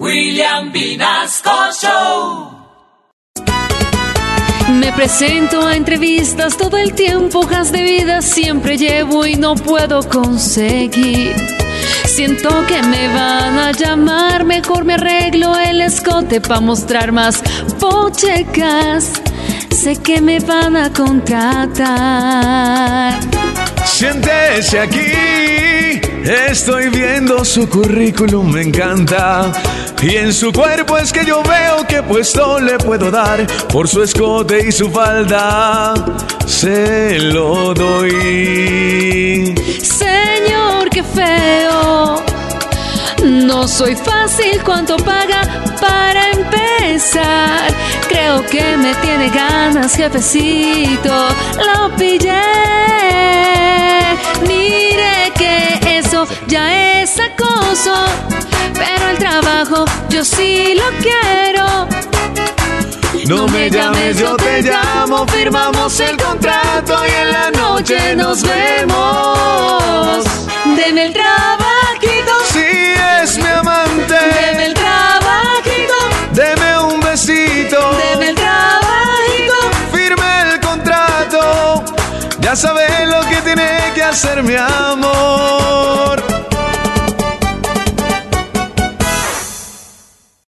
William Vinasco Show. Me presento a entrevistas todo el tiempo, hojas de vida siempre llevo y no puedo conseguir. Siento que me van a llamar, mejor me arreglo el escote para mostrar más pochecas. Sé que me van a contratar. Siéntese aquí, estoy viendo su currículum, me encanta. Y en su cuerpo es que yo veo que puesto le puedo dar por su escote y su falda. Se lo doy. Señor, qué feo. No soy fácil, ¿cuánto paga para empezar? Creo que me tiene ganas, jefecito. Lo pillé. Es acoso. Pero el trabajo yo sí lo quiero. No me llames, yo te llamo, firmamos el contrato y en la noche nos vemos. Deme el trabajito, Si es mi amante, deme el trabajito, deme un besito, deme el trabajito. firme el contrato. Ya sabes lo que tiene que hacer mi amor.